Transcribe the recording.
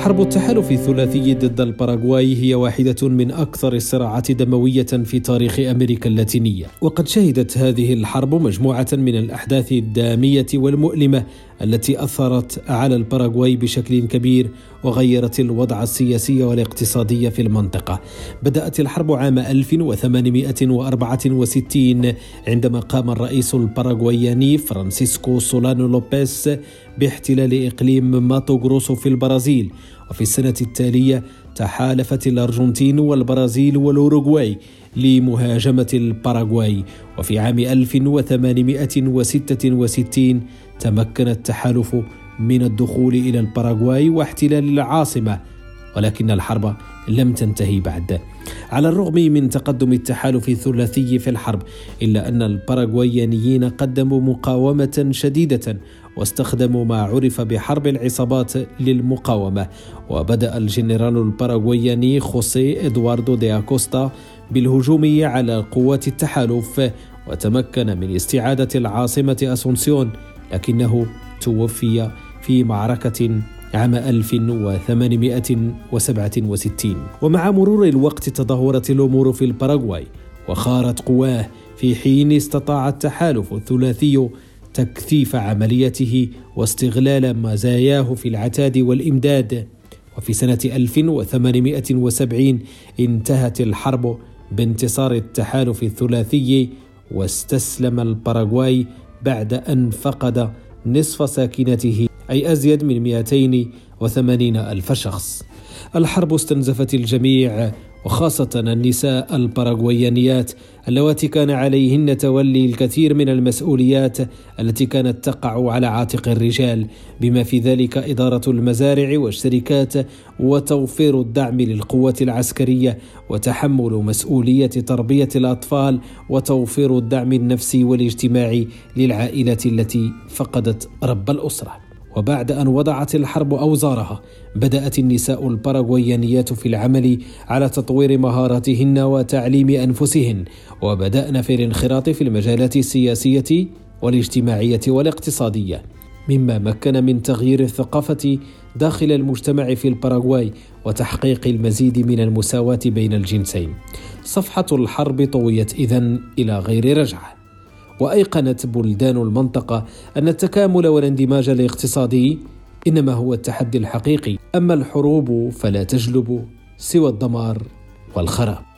حرب التحالف الثلاثي ضد الباراغواي هي واحدة من أكثر الصراعات دموية في تاريخ أمريكا اللاتينية، وقد شهدت هذه الحرب مجموعة من الأحداث الدامية والمؤلمة التي أثرت على الباراغواي بشكل كبير وغيرت الوضع السياسي والاقتصادي في المنطقة. بدأت الحرب عام 1864 عندما قام الرئيس الباراغواياني فرانسيسكو سولانو لوبيس باحتلال إقليم ماتو جروسو في البرازيل وفي السنة التالية تحالفت الأرجنتين والبرازيل والأوروغواي لمهاجمة الباراغواي وفي عام 1866 تمكن التحالف من الدخول إلى الباراغواي واحتلال العاصمة ولكن الحرب لم تنتهي بعد. على الرغم من تقدم التحالف الثلاثي في الحرب إلا أن الباراغوايانيين قدموا مقاومة شديدة واستخدموا ما عرف بحرب العصابات للمقاومة. وبدأ الجنرال الباراغواياني خوسيه إدواردو دي أكوستا بالهجوم على قوات التحالف وتمكن من استعادة العاصمة أسونسيون. لكنه توفي في معركة عام 1867 ومع مرور الوقت تدهورت الأمور في الباراغواي وخارت قواه. في حين استطاع التحالف الثلاثي تكثيف عمليته واستغلال مزاياه في العتاد والإمداد. وفي سنة 1870 انتهت الحرب بانتصار التحالف الثلاثي واستسلم الباراغواي بعد أن فقد نصف ساكنته أي أزيد من 280 ألف شخص. الحرب استنزفت الجميع وخاصة النساء الباراغويانيات اللواتي كان عليهن تولي الكثير من المسؤوليات التي كانت تقع على عاتق الرجال بما في ذلك إدارة المزارع والشركات وتوفير الدعم للقوات العسكرية وتحمل مسؤولية تربية الأطفال وتوفير الدعم النفسي والاجتماعي للعائلة التي فقدت رب الأسرة. وبعد أن وضعت الحرب أوزارها بدأت النساء الباراغويانيات في العمل على تطوير مهاراتهن وتعليم أنفسهن وبدأن في الانخراط في المجالات السياسية والاجتماعية والاقتصادية مما مكن من تغيير الثقافة داخل المجتمع في الباراغواي وتحقيق المزيد من المساواة بين الجنسين. صفحة الحرب طويت إذن إلى غير رجعة. وأيقنت بلدان المنطقة أن التكامل والاندماج الاقتصادي إنما هو التحدي الحقيقي. أما الحروب فلا تجلب سوى الدمار والخراب.